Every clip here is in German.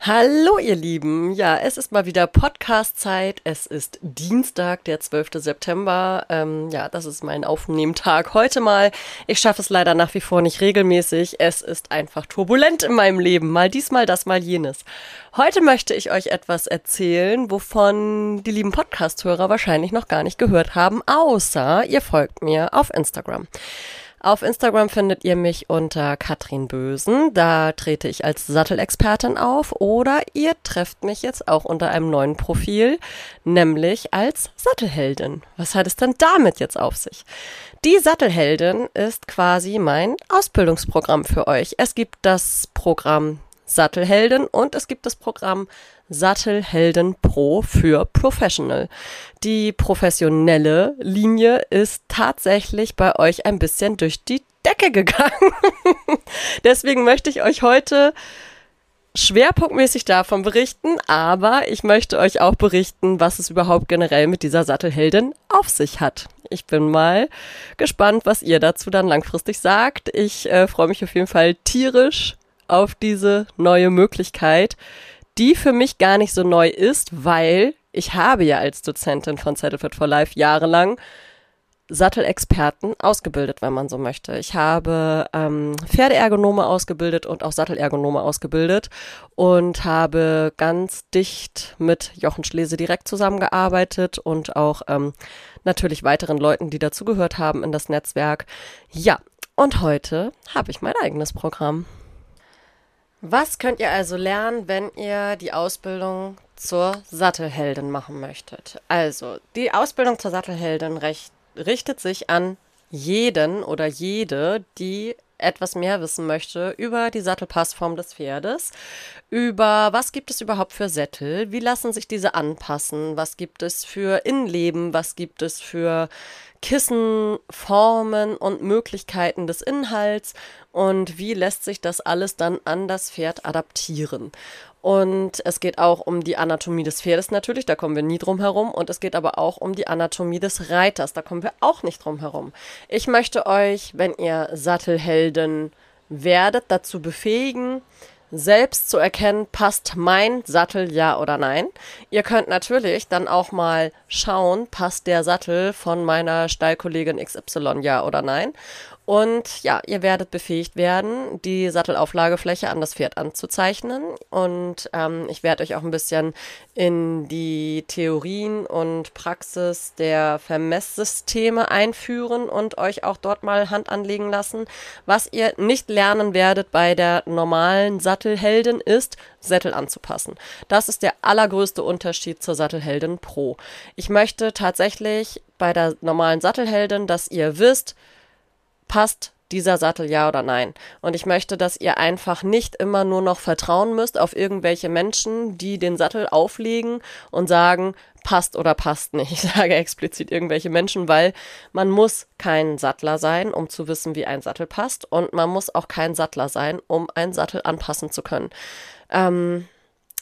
Hallo ihr Lieben, ja, es ist mal wieder Podcast-Zeit. Es ist Dienstag, der 12. September. Ähm, ja, das ist mein Aufnehmtag heute mal. Ich schaffe es leider nach wie vor nicht regelmäßig. Es ist einfach turbulent in meinem Leben. Mal diesmal das, mal jenes. Heute möchte ich euch etwas erzählen, wovon die lieben Podcast-Hörer wahrscheinlich noch gar nicht gehört haben, außer ihr folgt mir auf Instagram. Auf Instagram findet ihr mich unter Katrin Bösen. Da trete ich als Sattelexpertin auf. Oder ihr trefft mich jetzt auch unter einem neuen Profil, nämlich als Sattelheldin. Was hat es denn damit jetzt auf sich? Die Sattelheldin ist quasi mein Ausbildungsprogramm für euch. Es gibt das Programm Sattelhelden und es gibt das Programm Sattelhelden Pro für Professional. Die professionelle Linie ist tatsächlich bei euch ein bisschen durch die Decke gegangen. Deswegen möchte ich euch heute schwerpunktmäßig davon berichten, aber ich möchte euch auch berichten, was es überhaupt generell mit dieser Sattelheldin auf sich hat. Ich bin mal gespannt, was ihr dazu dann langfristig sagt. Ich äh, freue mich auf jeden Fall tierisch auf diese neue Möglichkeit, die für mich gar nicht so neu ist, weil ich habe ja als Dozentin von Settlefit for Life jahrelang Sattelexperten ausgebildet, wenn man so möchte. Ich habe ähm, Pferdeergonome ausgebildet und auch Sattelergonome ausgebildet und habe ganz dicht mit Jochen Schlese direkt zusammengearbeitet und auch ähm, natürlich weiteren Leuten, die dazugehört haben in das Netzwerk. Ja, und heute habe ich mein eigenes Programm. Was könnt ihr also lernen, wenn ihr die Ausbildung zur Sattelheldin machen möchtet? Also, die Ausbildung zur Sattelheldin recht, richtet sich an jeden oder jede, die etwas mehr wissen möchte über die Sattelpassform des Pferdes, über was gibt es überhaupt für Sättel, wie lassen sich diese anpassen, was gibt es für Innenleben, was gibt es für Kissen, Formen und Möglichkeiten des Inhalts und wie lässt sich das alles dann an das Pferd adaptieren. Und es geht auch um die Anatomie des Pferdes natürlich, da kommen wir nie drum herum. Und es geht aber auch um die Anatomie des Reiters, da kommen wir auch nicht drum herum. Ich möchte euch, wenn ihr Sattelhelden werdet, dazu befähigen, selbst zu erkennen, passt mein Sattel ja oder nein. Ihr könnt natürlich dann auch mal schauen, passt der Sattel von meiner Stallkollegin XY ja oder nein. Und ja, ihr werdet befähigt werden, die Sattelauflagefläche an das Pferd anzuzeichnen. Und ähm, ich werde euch auch ein bisschen in die Theorien und Praxis der Vermesssysteme einführen und euch auch dort mal Hand anlegen lassen. Was ihr nicht lernen werdet bei der normalen Sattelheldin ist, Sättel anzupassen. Das ist der allergrößte Unterschied zur Sattelheldin Pro. Ich möchte tatsächlich bei der normalen Sattelheldin, dass ihr wisst, passt dieser Sattel ja oder nein. Und ich möchte, dass ihr einfach nicht immer nur noch vertrauen müsst auf irgendwelche Menschen, die den Sattel auflegen und sagen, passt oder passt nicht. Ich sage explizit irgendwelche Menschen, weil man muss kein Sattler sein, um zu wissen, wie ein Sattel passt. Und man muss auch kein Sattler sein, um einen Sattel anpassen zu können. Ähm,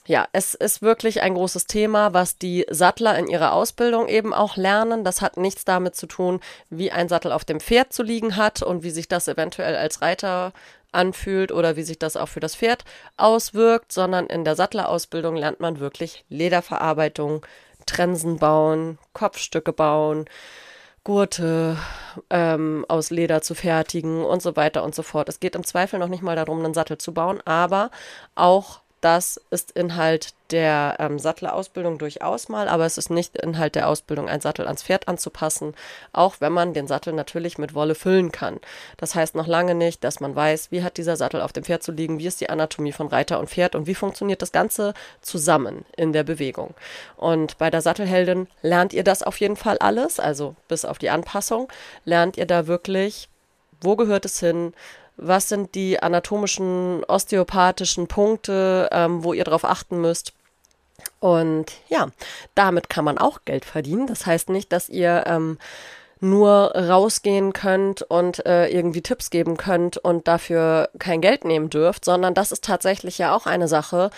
ja, es ist wirklich ein großes Thema, was die Sattler in ihrer Ausbildung eben auch lernen. Das hat nichts damit zu tun, wie ein Sattel auf dem Pferd zu liegen hat und wie sich das eventuell als Reiter anfühlt oder wie sich das auch für das Pferd auswirkt, sondern in der Sattlerausbildung lernt man wirklich Lederverarbeitung, Trensen bauen, Kopfstücke bauen, Gurte ähm, aus Leder zu fertigen und so weiter und so fort. Es geht im Zweifel noch nicht mal darum, einen Sattel zu bauen, aber auch das ist Inhalt der ähm, Sattlerausbildung durchaus mal, aber es ist nicht Inhalt der Ausbildung, einen Sattel ans Pferd anzupassen, auch wenn man den Sattel natürlich mit Wolle füllen kann. Das heißt noch lange nicht, dass man weiß, wie hat dieser Sattel auf dem Pferd zu liegen, wie ist die Anatomie von Reiter und Pferd und wie funktioniert das Ganze zusammen in der Bewegung. Und bei der Sattelheldin lernt ihr das auf jeden Fall alles, also bis auf die Anpassung, lernt ihr da wirklich, wo gehört es hin, was sind die anatomischen, osteopathischen Punkte, ähm, wo ihr darauf achten müsst. Und ja, damit kann man auch Geld verdienen. Das heißt nicht, dass ihr ähm, nur rausgehen könnt und äh, irgendwie Tipps geben könnt und dafür kein Geld nehmen dürft, sondern das ist tatsächlich ja auch eine Sache.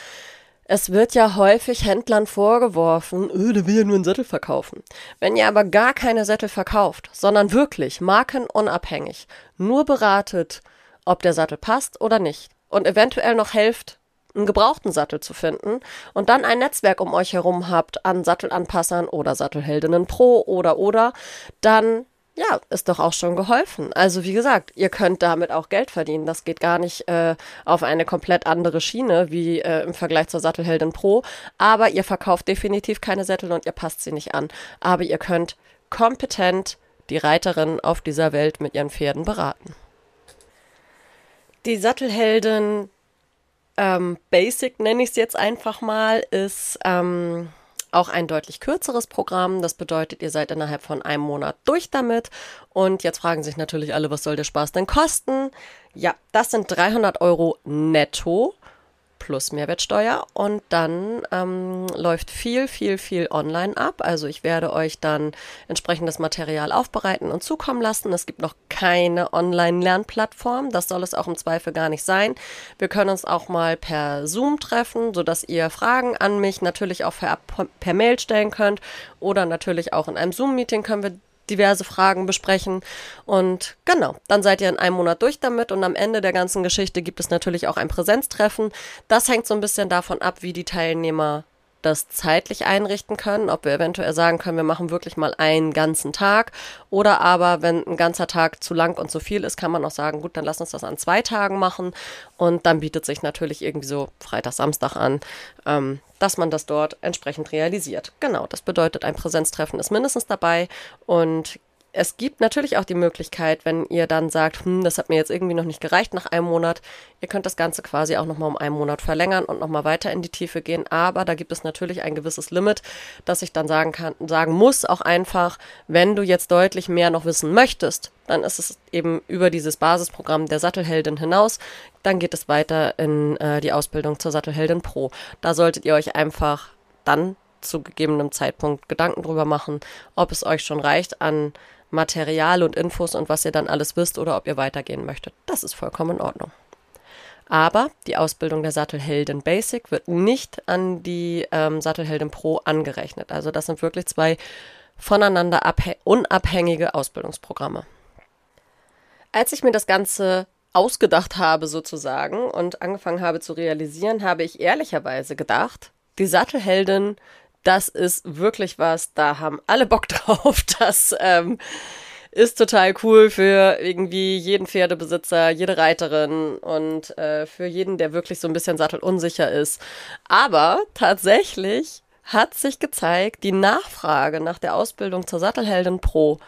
Es wird ja häufig Händlern vorgeworfen, öh, der will ja nur einen Sättel verkaufen. Wenn ihr aber gar keine Sättel verkauft, sondern wirklich markenunabhängig nur beratet, ob der Sattel passt oder nicht und eventuell noch helft, einen gebrauchten Sattel zu finden und dann ein Netzwerk um euch herum habt an Sattelanpassern oder Sattelheldinnen Pro oder oder, dann ja, ist doch auch schon geholfen. Also wie gesagt, ihr könnt damit auch Geld verdienen. Das geht gar nicht äh, auf eine komplett andere Schiene wie äh, im Vergleich zur Sattelheldin Pro. Aber ihr verkauft definitiv keine Sättel und ihr passt sie nicht an. Aber ihr könnt kompetent die Reiterin auf dieser Welt mit ihren Pferden beraten. Die Sattelheldin ähm, Basic nenne ich es jetzt einfach mal, ist ähm, auch ein deutlich kürzeres Programm. Das bedeutet, ihr seid innerhalb von einem Monat durch damit. Und jetzt fragen sich natürlich alle, was soll der Spaß denn kosten? Ja, das sind 300 Euro netto plus Mehrwertsteuer und dann ähm, läuft viel, viel, viel online ab. Also ich werde euch dann entsprechendes Material aufbereiten und zukommen lassen. Es gibt noch keine Online-Lernplattform. Das soll es auch im Zweifel gar nicht sein. Wir können uns auch mal per Zoom treffen, sodass ihr Fragen an mich natürlich auch per, per Mail stellen könnt oder natürlich auch in einem Zoom-Meeting können wir diverse Fragen besprechen. Und genau, dann seid ihr in einem Monat durch damit und am Ende der ganzen Geschichte gibt es natürlich auch ein Präsenztreffen. Das hängt so ein bisschen davon ab, wie die Teilnehmer das zeitlich einrichten können, ob wir eventuell sagen können, wir machen wirklich mal einen ganzen Tag oder aber, wenn ein ganzer Tag zu lang und zu viel ist, kann man auch sagen, gut, dann lass uns das an zwei Tagen machen und dann bietet sich natürlich irgendwie so Freitag, Samstag an, ähm, dass man das dort entsprechend realisiert. Genau, das bedeutet, ein Präsenztreffen ist mindestens dabei und es gibt natürlich auch die Möglichkeit, wenn ihr dann sagt, hm, das hat mir jetzt irgendwie noch nicht gereicht nach einem Monat, ihr könnt das Ganze quasi auch nochmal um einen Monat verlängern und nochmal weiter in die Tiefe gehen. Aber da gibt es natürlich ein gewisses Limit, dass ich dann sagen kann, sagen muss auch einfach, wenn du jetzt deutlich mehr noch wissen möchtest, dann ist es eben über dieses Basisprogramm der Sattelheldin hinaus. Dann geht es weiter in äh, die Ausbildung zur Sattelheldin Pro. Da solltet ihr euch einfach dann zu gegebenem Zeitpunkt Gedanken drüber machen, ob es euch schon reicht an Material und Infos und was ihr dann alles wisst oder ob ihr weitergehen möchtet. Das ist vollkommen in Ordnung. Aber die Ausbildung der Sattelheldin Basic wird nicht an die ähm, Sattelheldin Pro angerechnet. Also das sind wirklich zwei voneinander unabhängige Ausbildungsprogramme. Als ich mir das Ganze ausgedacht habe sozusagen und angefangen habe zu realisieren, habe ich ehrlicherweise gedacht, die Sattelheldin das ist wirklich was, da haben alle Bock drauf. Das ähm, ist total cool für irgendwie jeden Pferdebesitzer, jede Reiterin und äh, für jeden, der wirklich so ein bisschen sattelunsicher ist. Aber tatsächlich hat sich gezeigt, die Nachfrage nach der Ausbildung zur Sattelheldin Pro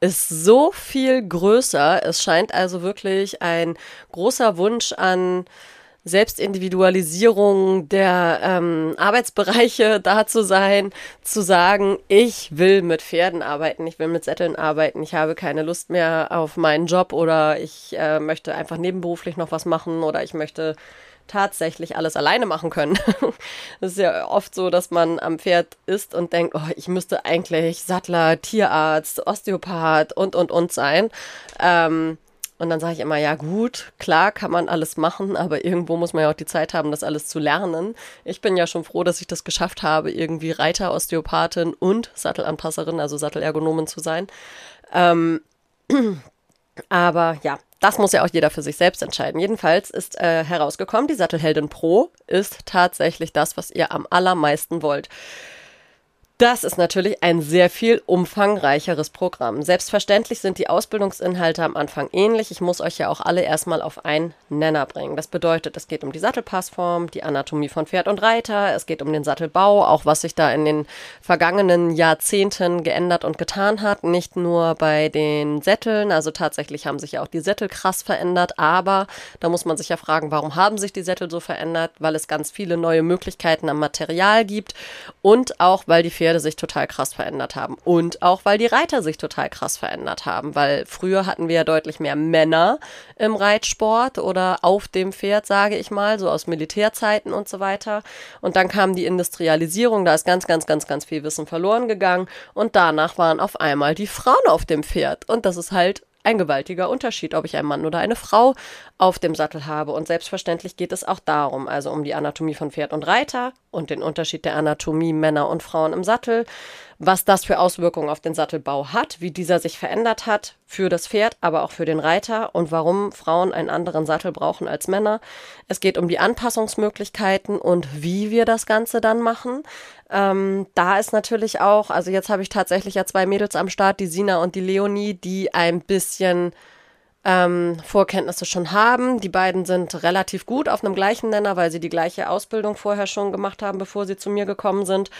ist so viel größer. Es scheint also wirklich ein großer Wunsch an Selbstindividualisierung der ähm, Arbeitsbereiche da zu sein, zu sagen, ich will mit Pferden arbeiten, ich will mit Sätteln arbeiten, ich habe keine Lust mehr auf meinen Job oder ich äh, möchte einfach nebenberuflich noch was machen oder ich möchte tatsächlich alles alleine machen können. Es ist ja oft so, dass man am Pferd ist und denkt, oh, ich müsste eigentlich Sattler, Tierarzt, Osteopath und, und, und sein. Ähm, und dann sage ich immer, ja gut, klar kann man alles machen, aber irgendwo muss man ja auch die Zeit haben, das alles zu lernen. Ich bin ja schon froh, dass ich das geschafft habe, irgendwie Reiter, Osteopathin und Sattelanpasserin, also Sattelergonomin zu sein. Ähm, aber ja, das muss ja auch jeder für sich selbst entscheiden. Jedenfalls ist äh, herausgekommen, die Sattelheldin Pro ist tatsächlich das, was ihr am allermeisten wollt. Das ist natürlich ein sehr viel umfangreicheres Programm. Selbstverständlich sind die Ausbildungsinhalte am Anfang ähnlich. Ich muss euch ja auch alle erstmal auf einen Nenner bringen. Das bedeutet, es geht um die Sattelpassform, die Anatomie von Pferd und Reiter, es geht um den Sattelbau, auch was sich da in den vergangenen Jahrzehnten geändert und getan hat. Nicht nur bei den Sätteln, also tatsächlich haben sich ja auch die Sättel krass verändert, aber da muss man sich ja fragen, warum haben sich die Sättel so verändert? Weil es ganz viele neue Möglichkeiten am Material gibt und auch weil die Pferde Pferde sich total krass verändert haben. Und auch, weil die Reiter sich total krass verändert haben. Weil früher hatten wir ja deutlich mehr Männer im Reitsport oder auf dem Pferd, sage ich mal, so aus Militärzeiten und so weiter. Und dann kam die Industrialisierung, da ist ganz, ganz, ganz, ganz viel Wissen verloren gegangen. Und danach waren auf einmal die Frauen auf dem Pferd. Und das ist halt ein gewaltiger Unterschied, ob ich einen Mann oder eine Frau auf dem Sattel habe. Und selbstverständlich geht es auch darum, also um die Anatomie von Pferd und Reiter und den Unterschied der Anatomie Männer und Frauen im Sattel, was das für Auswirkungen auf den Sattelbau hat, wie dieser sich verändert hat für das Pferd, aber auch für den Reiter und warum Frauen einen anderen Sattel brauchen als Männer. Es geht um die Anpassungsmöglichkeiten und wie wir das Ganze dann machen. Ähm, da ist natürlich auch, also jetzt habe ich tatsächlich ja zwei Mädels am Start, die Sina und die Leonie, die ein bisschen ähm, Vorkenntnisse schon haben. Die beiden sind relativ gut auf einem gleichen Nenner, weil sie die gleiche Ausbildung vorher schon gemacht haben, bevor sie zu mir gekommen sind.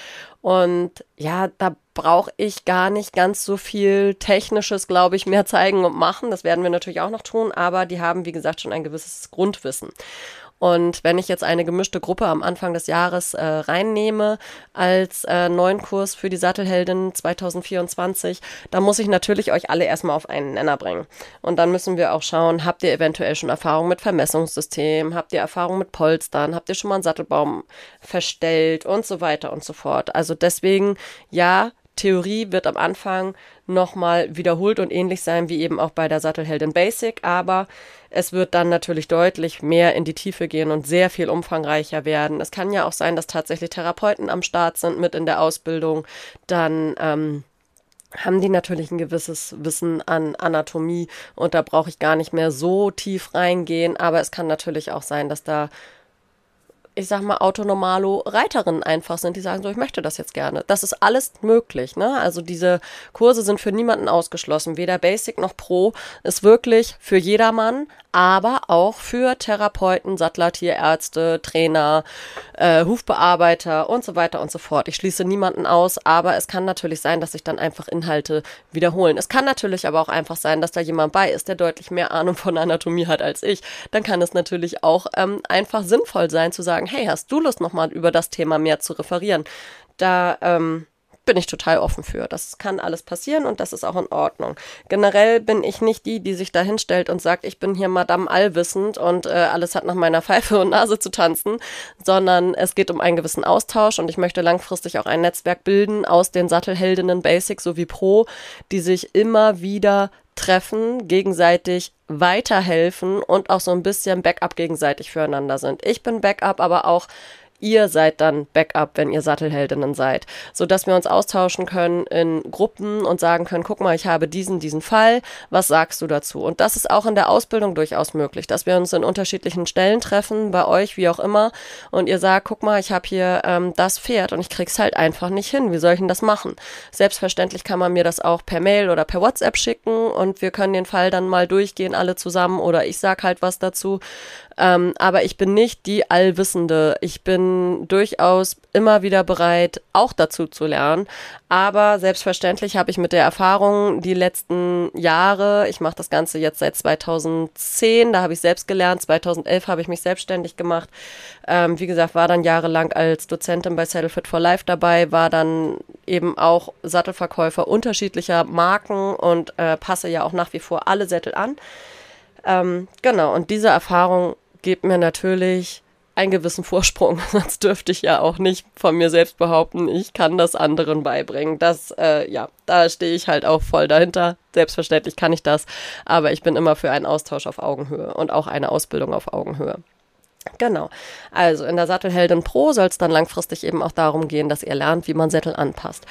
Und ja, da brauche ich gar nicht ganz so viel Technisches, glaube ich, mehr zeigen und machen. Das werden wir natürlich auch noch tun, aber die haben, wie gesagt, schon ein gewisses Grundwissen. Und wenn ich jetzt eine gemischte Gruppe am Anfang des Jahres äh, reinnehme als äh, neuen Kurs für die Sattelheldin 2024, dann muss ich natürlich euch alle erstmal auf einen Nenner bringen. Und dann müssen wir auch schauen, habt ihr eventuell schon Erfahrung mit Vermessungssystem, habt ihr Erfahrung mit Polstern, habt ihr schon mal einen Sattelbaum verstellt und so weiter und so fort. Also deswegen, ja, Theorie wird am Anfang nochmal wiederholt und ähnlich sein wie eben auch bei der Sattelheldin Basic, aber es wird dann natürlich deutlich mehr in die Tiefe gehen und sehr viel umfangreicher werden. Es kann ja auch sein, dass tatsächlich Therapeuten am Start sind mit in der Ausbildung. Dann ähm, haben die natürlich ein gewisses Wissen an Anatomie und da brauche ich gar nicht mehr so tief reingehen, aber es kann natürlich auch sein, dass da ich sag mal, autonomalo Reiterinnen einfach sind, die sagen so, ich möchte das jetzt gerne. Das ist alles möglich, ne? Also diese Kurse sind für niemanden ausgeschlossen. Weder Basic noch Pro ist wirklich für jedermann, aber auch für Therapeuten, Sattler, Tierärzte, Trainer, äh, Hufbearbeiter und so weiter und so fort. Ich schließe niemanden aus, aber es kann natürlich sein, dass sich dann einfach Inhalte wiederholen. Es kann natürlich aber auch einfach sein, dass da jemand bei ist, der deutlich mehr Ahnung von Anatomie hat als ich. Dann kann es natürlich auch ähm, einfach sinnvoll sein zu sagen, hey, hast du Lust nochmal über das Thema mehr zu referieren? Da ähm, bin ich total offen für. Das kann alles passieren und das ist auch in Ordnung. Generell bin ich nicht die, die sich da hinstellt und sagt, ich bin hier Madame Allwissend und äh, alles hat nach meiner Pfeife und Nase zu tanzen, sondern es geht um einen gewissen Austausch und ich möchte langfristig auch ein Netzwerk bilden aus den Sattelheldinnen Basic sowie Pro, die sich immer wieder treffen, gegenseitig weiterhelfen und auch so ein bisschen Backup gegenseitig füreinander sind. Ich bin Backup, aber auch ihr seid dann Backup, wenn ihr Sattelheldinnen seid, so dass wir uns austauschen können in Gruppen und sagen können, guck mal, ich habe diesen, diesen Fall, was sagst du dazu? Und das ist auch in der Ausbildung durchaus möglich, dass wir uns in unterschiedlichen Stellen treffen, bei euch, wie auch immer, und ihr sagt, guck mal, ich habe hier ähm, das Pferd und ich krieg's halt einfach nicht hin. Wie soll ich denn das machen? Selbstverständlich kann man mir das auch per Mail oder per WhatsApp schicken und wir können den Fall dann mal durchgehen, alle zusammen, oder ich sag halt was dazu. Ähm, aber ich bin nicht die Allwissende. Ich bin durchaus immer wieder bereit, auch dazu zu lernen. Aber selbstverständlich habe ich mit der Erfahrung die letzten Jahre, ich mache das Ganze jetzt seit 2010, da habe ich selbst gelernt, 2011 habe ich mich selbstständig gemacht. Ähm, wie gesagt, war dann jahrelang als Dozentin bei Saddle Fit for Life dabei, war dann eben auch Sattelverkäufer unterschiedlicher Marken und äh, passe ja auch nach wie vor alle Sättel an. Ähm, genau, und diese Erfahrung gibt mir natürlich einen gewissen Vorsprung. Sonst dürfte ich ja auch nicht von mir selbst behaupten, ich kann das anderen beibringen. Das, äh, ja, da stehe ich halt auch voll dahinter. Selbstverständlich kann ich das, aber ich bin immer für einen Austausch auf Augenhöhe und auch eine Ausbildung auf Augenhöhe. Genau. Also in der Sattelheldin Pro soll es dann langfristig eben auch darum gehen, dass ihr lernt, wie man Sättel anpasst.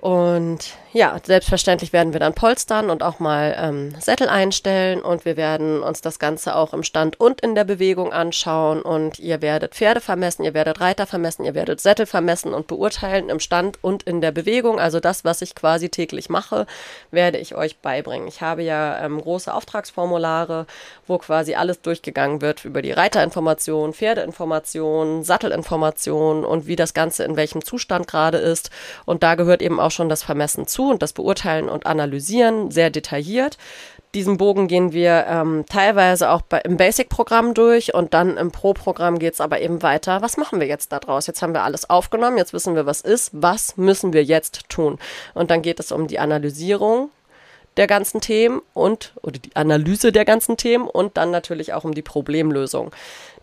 Und ja, selbstverständlich werden wir dann polstern und auch mal ähm, Sättel einstellen und wir werden uns das Ganze auch im Stand und in der Bewegung anschauen und ihr werdet Pferde vermessen, ihr werdet Reiter vermessen, ihr werdet Sättel vermessen und beurteilen im Stand und in der Bewegung. Also das, was ich quasi täglich mache, werde ich euch beibringen. Ich habe ja ähm, große Auftragsformulare, wo quasi alles durchgegangen wird über die Reiterinformation, Pferdeinformation, Sattelinformation und wie das Ganze in welchem Zustand gerade ist. Und da gehört eben auch schon das Vermessen zu und das Beurteilen und Analysieren sehr detailliert. Diesen Bogen gehen wir ähm, teilweise auch bei, im Basic-Programm durch und dann im Pro-Programm geht es aber eben weiter. Was machen wir jetzt daraus? Jetzt haben wir alles aufgenommen, jetzt wissen wir, was ist. Was müssen wir jetzt tun? Und dann geht es um die Analysierung der ganzen Themen und oder die Analyse der ganzen Themen und dann natürlich auch um die Problemlösung.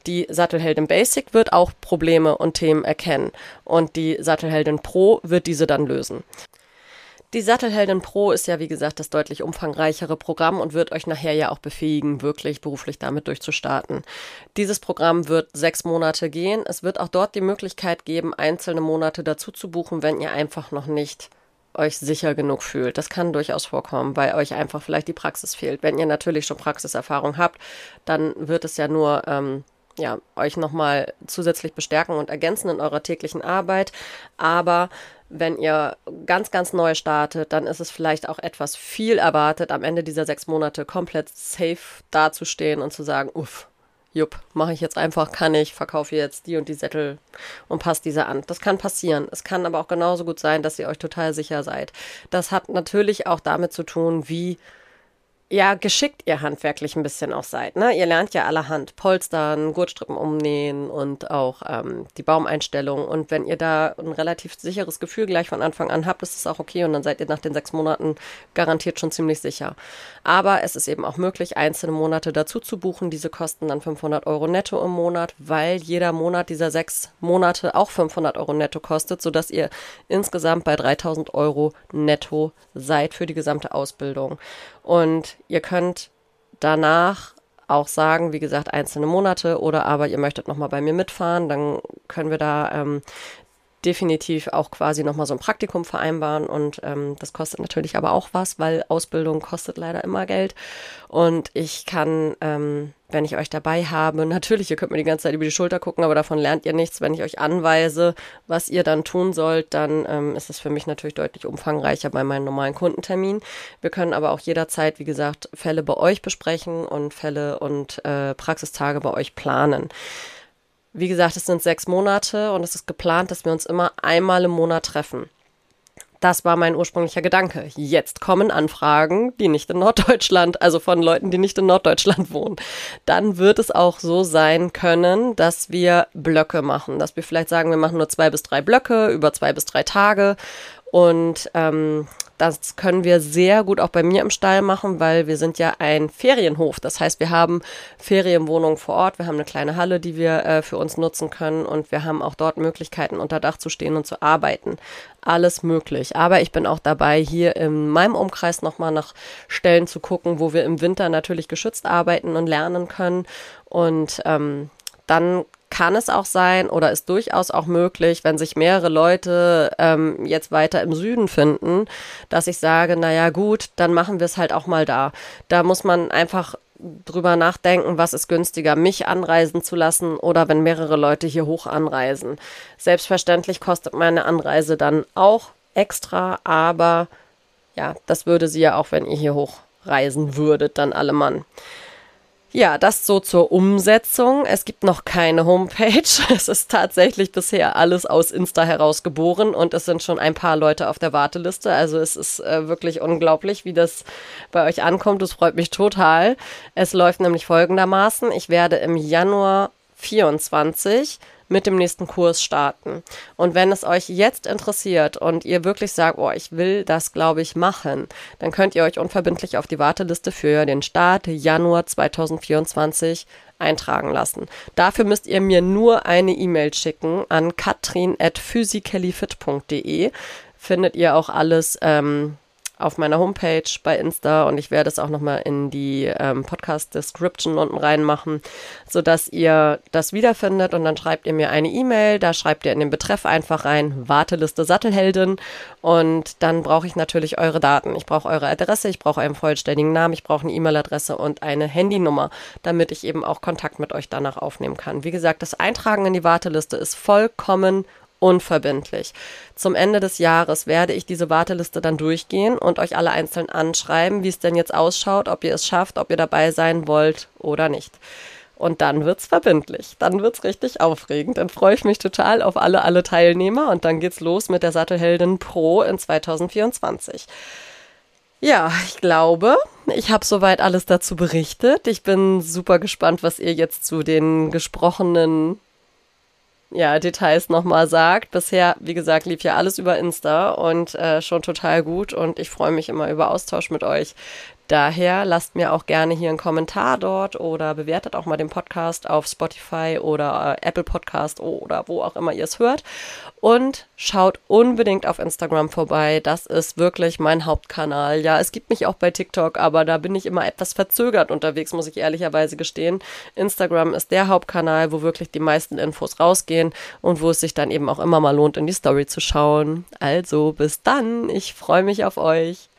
Die Sattelheldin Basic wird auch Probleme und Themen erkennen und die Sattelheldin Pro wird diese dann lösen. Die Sattelheldin Pro ist ja, wie gesagt, das deutlich umfangreichere Programm und wird euch nachher ja auch befähigen, wirklich beruflich damit durchzustarten. Dieses Programm wird sechs Monate gehen. Es wird auch dort die Möglichkeit geben, einzelne Monate dazu zu buchen, wenn ihr einfach noch nicht euch sicher genug fühlt. Das kann durchaus vorkommen, weil euch einfach vielleicht die Praxis fehlt. Wenn ihr natürlich schon Praxiserfahrung habt, dann wird es ja nur ähm, ja, euch nochmal zusätzlich bestärken und ergänzen in eurer täglichen Arbeit. Aber wenn ihr ganz, ganz neu startet, dann ist es vielleicht auch etwas viel erwartet, am Ende dieser sechs Monate komplett safe dazustehen und zu sagen, uff, jupp, mache ich jetzt einfach, kann ich, verkaufe jetzt die und die Sättel und passe diese an. Das kann passieren. Es kann aber auch genauso gut sein, dass ihr euch total sicher seid. Das hat natürlich auch damit zu tun, wie ja, geschickt ihr handwerklich ein bisschen auch seid. Ne? Ihr lernt ja allerhand Polstern, Gurtstrippen umnähen und auch ähm, die Baumeinstellung. Und wenn ihr da ein relativ sicheres Gefühl gleich von Anfang an habt, ist es auch okay und dann seid ihr nach den sechs Monaten garantiert schon ziemlich sicher. Aber es ist eben auch möglich, einzelne Monate dazu zu buchen. Diese kosten dann 500 Euro netto im Monat, weil jeder Monat dieser sechs Monate auch 500 Euro netto kostet, sodass ihr insgesamt bei 3000 Euro netto seid für die gesamte Ausbildung. Und ihr könnt danach auch sagen, wie gesagt, einzelne Monate oder aber ihr möchtet nochmal bei mir mitfahren, dann können wir da ähm, definitiv auch quasi nochmal so ein Praktikum vereinbaren und ähm, das kostet natürlich aber auch was, weil Ausbildung kostet leider immer Geld und ich kann, ähm, wenn ich euch dabei habe, natürlich, ihr könnt mir die ganze Zeit über die Schulter gucken, aber davon lernt ihr nichts. Wenn ich euch anweise, was ihr dann tun sollt, dann ähm, ist es für mich natürlich deutlich umfangreicher bei meinen normalen Kundenterminen. Wir können aber auch jederzeit, wie gesagt, Fälle bei euch besprechen und Fälle und äh, Praxistage bei euch planen. Wie gesagt, es sind sechs Monate und es ist geplant, dass wir uns immer einmal im Monat treffen. Das war mein ursprünglicher Gedanke. Jetzt kommen Anfragen, die nicht in Norddeutschland, also von Leuten, die nicht in Norddeutschland wohnen. Dann wird es auch so sein können, dass wir Blöcke machen, dass wir vielleicht sagen, wir machen nur zwei bis drei Blöcke über zwei bis drei Tage und ähm, das können wir sehr gut auch bei mir im Stall machen, weil wir sind ja ein Ferienhof. Das heißt, wir haben Ferienwohnungen vor Ort, wir haben eine kleine Halle, die wir äh, für uns nutzen können und wir haben auch dort Möglichkeiten, unter Dach zu stehen und zu arbeiten. Alles möglich. Aber ich bin auch dabei, hier in meinem Umkreis nochmal nach Stellen zu gucken, wo wir im Winter natürlich geschützt arbeiten und lernen können. Und ähm, dann kann es auch sein oder ist durchaus auch möglich, wenn sich mehrere Leute ähm, jetzt weiter im Süden finden, dass ich sage, naja gut, dann machen wir es halt auch mal da. Da muss man einfach drüber nachdenken, was ist günstiger, mich anreisen zu lassen oder wenn mehrere Leute hier hoch anreisen. Selbstverständlich kostet meine Anreise dann auch extra, aber ja, das würde sie ja auch, wenn ihr hier hochreisen würdet, dann alle Mann. Ja, das so zur Umsetzung. Es gibt noch keine Homepage. Es ist tatsächlich bisher alles aus Insta heraus geboren und es sind schon ein paar Leute auf der Warteliste. Also es ist äh, wirklich unglaublich, wie das bei euch ankommt. Das freut mich total. Es läuft nämlich folgendermaßen. Ich werde im Januar 24 mit dem nächsten Kurs starten. Und wenn es euch jetzt interessiert und ihr wirklich sagt, oh, ich will das, glaube ich, machen, dann könnt ihr euch unverbindlich auf die Warteliste für den Start Januar 2024 eintragen lassen. Dafür müsst ihr mir nur eine E-Mail schicken an katrin.physicallyfit.de. Findet ihr auch alles ähm, auf meiner Homepage bei Insta und ich werde es auch nochmal in die ähm, Podcast-Description unten reinmachen, sodass ihr das wiederfindet und dann schreibt ihr mir eine E-Mail, da schreibt ihr in den Betreff einfach rein Warteliste Sattelheldin und dann brauche ich natürlich eure Daten. Ich brauche eure Adresse, ich brauche einen vollständigen Namen, ich brauche eine E-Mail-Adresse und eine Handynummer, damit ich eben auch Kontakt mit euch danach aufnehmen kann. Wie gesagt, das Eintragen in die Warteliste ist vollkommen unverbindlich. Zum Ende des Jahres werde ich diese Warteliste dann durchgehen und euch alle einzeln anschreiben, wie es denn jetzt ausschaut, ob ihr es schafft, ob ihr dabei sein wollt oder nicht. Und dann wird's verbindlich. Dann wird's richtig aufregend. Dann freue ich mich total auf alle, alle Teilnehmer und dann geht's los mit der Sattelheldin Pro in 2024. Ja, ich glaube, ich habe soweit alles dazu berichtet. Ich bin super gespannt, was ihr jetzt zu den gesprochenen ja, Details nochmal sagt. Bisher, wie gesagt, lief ja alles über Insta und äh, schon total gut und ich freue mich immer über Austausch mit euch. Daher lasst mir auch gerne hier einen Kommentar dort oder bewertet auch mal den Podcast auf Spotify oder äh, Apple Podcast oder wo auch immer ihr es hört. Und schaut unbedingt auf Instagram vorbei. Das ist wirklich mein Hauptkanal. Ja, es gibt mich auch bei TikTok, aber da bin ich immer etwas verzögert unterwegs, muss ich ehrlicherweise gestehen. Instagram ist der Hauptkanal, wo wirklich die meisten Infos rausgehen und wo es sich dann eben auch immer mal lohnt, in die Story zu schauen. Also bis dann. Ich freue mich auf euch.